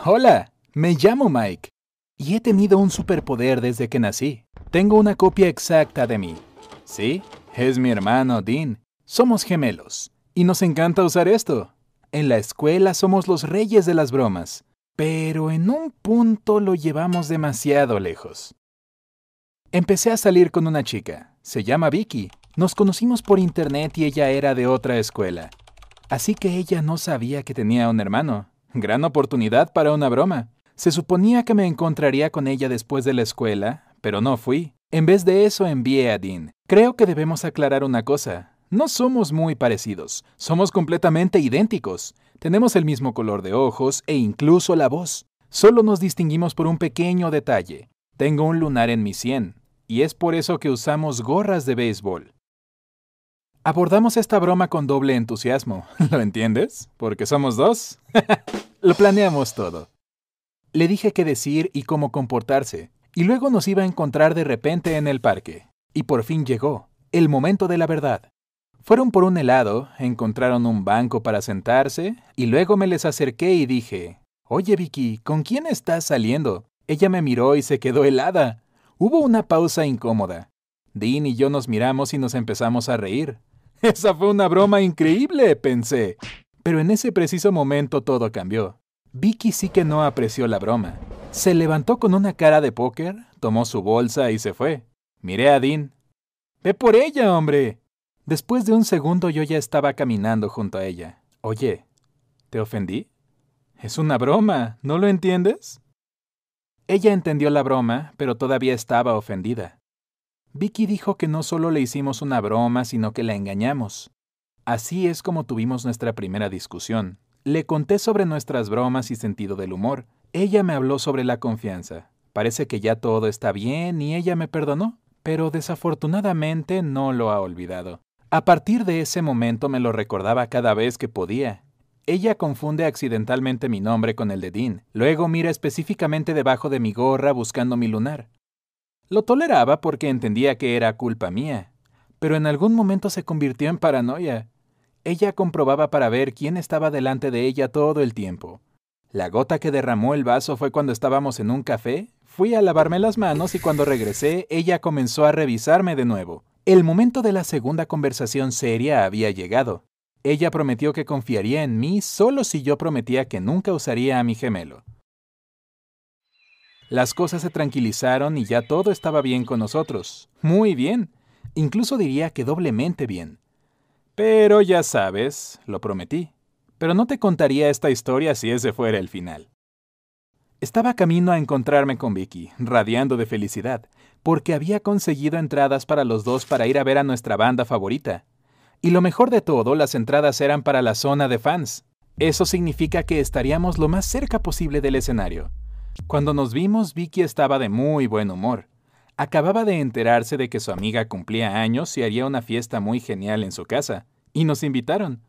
Hola, me llamo Mike y he tenido un superpoder desde que nací. Tengo una copia exacta de mí. Sí, es mi hermano Dean. Somos gemelos y nos encanta usar esto. En la escuela somos los reyes de las bromas, pero en un punto lo llevamos demasiado lejos. Empecé a salir con una chica. Se llama Vicky. Nos conocimos por internet y ella era de otra escuela. Así que ella no sabía que tenía un hermano. Gran oportunidad para una broma. Se suponía que me encontraría con ella después de la escuela, pero no fui. En vez de eso envié a Dean. Creo que debemos aclarar una cosa. No somos muy parecidos, somos completamente idénticos. Tenemos el mismo color de ojos e incluso la voz. Solo nos distinguimos por un pequeño detalle. Tengo un lunar en mi sien, y es por eso que usamos gorras de béisbol. Abordamos esta broma con doble entusiasmo, ¿lo entiendes? Porque somos dos. Lo planeamos todo. Le dije qué decir y cómo comportarse, y luego nos iba a encontrar de repente en el parque. Y por fin llegó, el momento de la verdad. Fueron por un helado, encontraron un banco para sentarse, y luego me les acerqué y dije, Oye Vicky, ¿con quién estás saliendo? Ella me miró y se quedó helada. Hubo una pausa incómoda. Dean y yo nos miramos y nos empezamos a reír. Esa fue una broma increíble, pensé. Pero en ese preciso momento todo cambió. Vicky sí que no apreció la broma. Se levantó con una cara de póker, tomó su bolsa y se fue. Miré a Dean. ¡Ve por ella, hombre! Después de un segundo yo ya estaba caminando junto a ella. Oye, ¿te ofendí? Es una broma, ¿no lo entiendes? Ella entendió la broma, pero todavía estaba ofendida. Vicky dijo que no solo le hicimos una broma, sino que la engañamos. Así es como tuvimos nuestra primera discusión. Le conté sobre nuestras bromas y sentido del humor. Ella me habló sobre la confianza. Parece que ya todo está bien y ella me perdonó, pero desafortunadamente no lo ha olvidado. A partir de ese momento me lo recordaba cada vez que podía. Ella confunde accidentalmente mi nombre con el de Dean. Luego mira específicamente debajo de mi gorra buscando mi lunar. Lo toleraba porque entendía que era culpa mía, pero en algún momento se convirtió en paranoia. Ella comprobaba para ver quién estaba delante de ella todo el tiempo. La gota que derramó el vaso fue cuando estábamos en un café. Fui a lavarme las manos y cuando regresé ella comenzó a revisarme de nuevo. El momento de la segunda conversación seria había llegado. Ella prometió que confiaría en mí solo si yo prometía que nunca usaría a mi gemelo. Las cosas se tranquilizaron y ya todo estaba bien con nosotros. Muy bien. Incluso diría que doblemente bien. Pero ya sabes, lo prometí. Pero no te contaría esta historia si ese fuera el final. Estaba camino a encontrarme con Vicky, radiando de felicidad, porque había conseguido entradas para los dos para ir a ver a nuestra banda favorita. Y lo mejor de todo, las entradas eran para la zona de fans. Eso significa que estaríamos lo más cerca posible del escenario. Cuando nos vimos, Vicky estaba de muy buen humor. Acababa de enterarse de que su amiga cumplía años y haría una fiesta muy genial en su casa, y nos invitaron.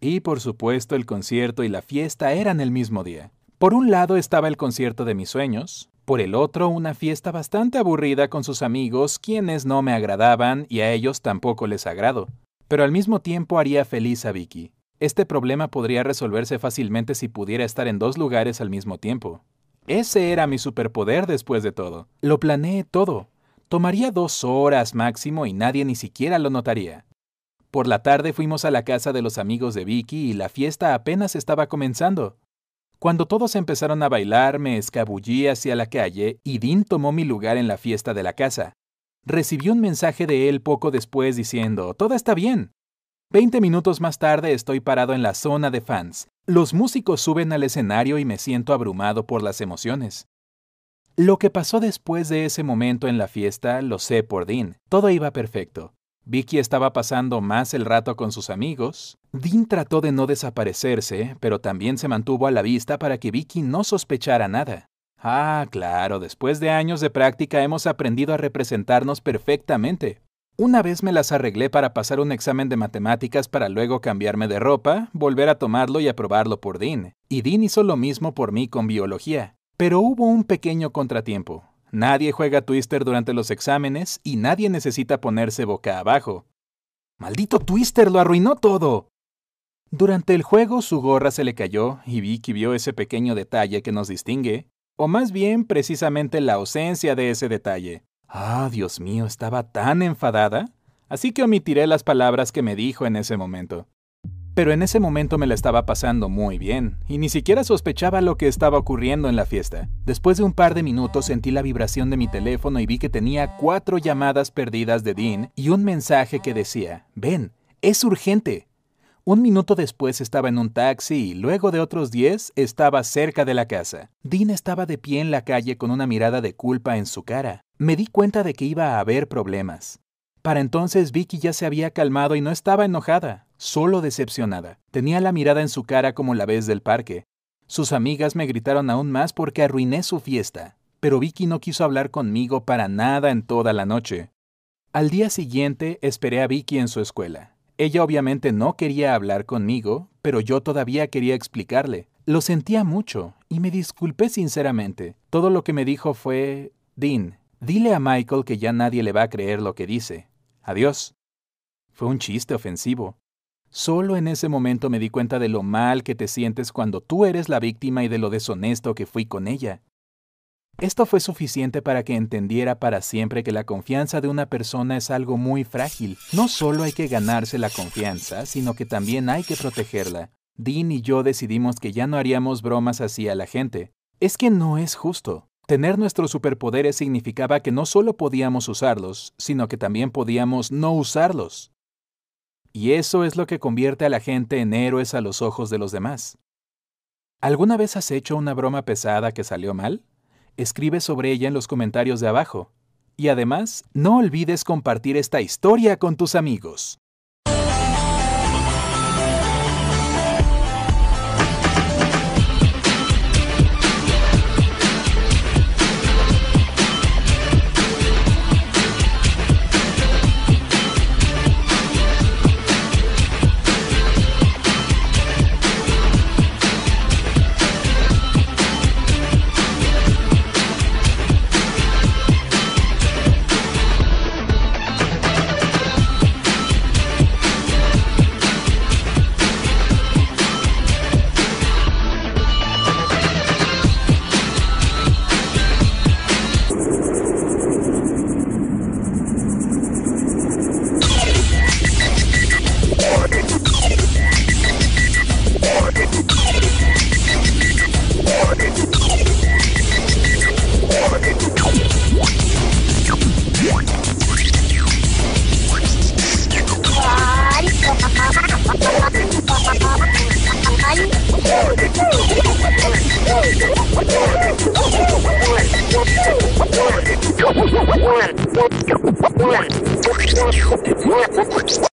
Y por supuesto el concierto y la fiesta eran el mismo día. Por un lado estaba el concierto de mis sueños, por el otro una fiesta bastante aburrida con sus amigos, quienes no me agradaban y a ellos tampoco les agrado. Pero al mismo tiempo haría feliz a Vicky. Este problema podría resolverse fácilmente si pudiera estar en dos lugares al mismo tiempo. Ese era mi superpoder después de todo. Lo planeé todo. Tomaría dos horas máximo y nadie ni siquiera lo notaría. Por la tarde fuimos a la casa de los amigos de Vicky y la fiesta apenas estaba comenzando. Cuando todos empezaron a bailar, me escabullí hacia la calle y Dean tomó mi lugar en la fiesta de la casa. Recibí un mensaje de él poco después diciendo, todo está bien. Veinte minutos más tarde estoy parado en la zona de fans. Los músicos suben al escenario y me siento abrumado por las emociones. Lo que pasó después de ese momento en la fiesta lo sé por Dean. Todo iba perfecto. Vicky estaba pasando más el rato con sus amigos. Dean trató de no desaparecerse, pero también se mantuvo a la vista para que Vicky no sospechara nada. Ah, claro, después de años de práctica hemos aprendido a representarnos perfectamente. Una vez me las arreglé para pasar un examen de matemáticas para luego cambiarme de ropa, volver a tomarlo y aprobarlo por Dean. Y Dean hizo lo mismo por mí con biología. Pero hubo un pequeño contratiempo. Nadie juega Twister durante los exámenes y nadie necesita ponerse boca abajo. ¡Maldito Twister! ¡Lo arruinó todo! Durante el juego su gorra se le cayó y Vicky vio ese pequeño detalle que nos distingue, o más bien precisamente la ausencia de ese detalle. Ah, Dios mío, estaba tan enfadada, así que omitiré las palabras que me dijo en ese momento. Pero en ese momento me la estaba pasando muy bien, y ni siquiera sospechaba lo que estaba ocurriendo en la fiesta. Después de un par de minutos sentí la vibración de mi teléfono y vi que tenía cuatro llamadas perdidas de Dean y un mensaje que decía, ven, es urgente. Un minuto después estaba en un taxi y luego de otros diez estaba cerca de la casa. Dean estaba de pie en la calle con una mirada de culpa en su cara. Me di cuenta de que iba a haber problemas. Para entonces Vicky ya se había calmado y no estaba enojada, solo decepcionada. Tenía la mirada en su cara como la vez del parque. Sus amigas me gritaron aún más porque arruiné su fiesta, pero Vicky no quiso hablar conmigo para nada en toda la noche. Al día siguiente esperé a Vicky en su escuela. Ella obviamente no quería hablar conmigo, pero yo todavía quería explicarle. Lo sentía mucho y me disculpé sinceramente. Todo lo que me dijo fue, Dean, dile a Michael que ya nadie le va a creer lo que dice. Adiós. Fue un chiste ofensivo. Solo en ese momento me di cuenta de lo mal que te sientes cuando tú eres la víctima y de lo deshonesto que fui con ella. Esto fue suficiente para que entendiera para siempre que la confianza de una persona es algo muy frágil. No solo hay que ganarse la confianza, sino que también hay que protegerla. Dean y yo decidimos que ya no haríamos bromas así a la gente. Es que no es justo. Tener nuestros superpoderes significaba que no solo podíamos usarlos, sino que también podíamos no usarlos. Y eso es lo que convierte a la gente en héroes a los ojos de los demás. ¿Alguna vez has hecho una broma pesada que salió mal? Escribe sobre ella en los comentarios de abajo. Y además, no olvides compartir esta historia con tus amigos. one, one, one, two, three, four.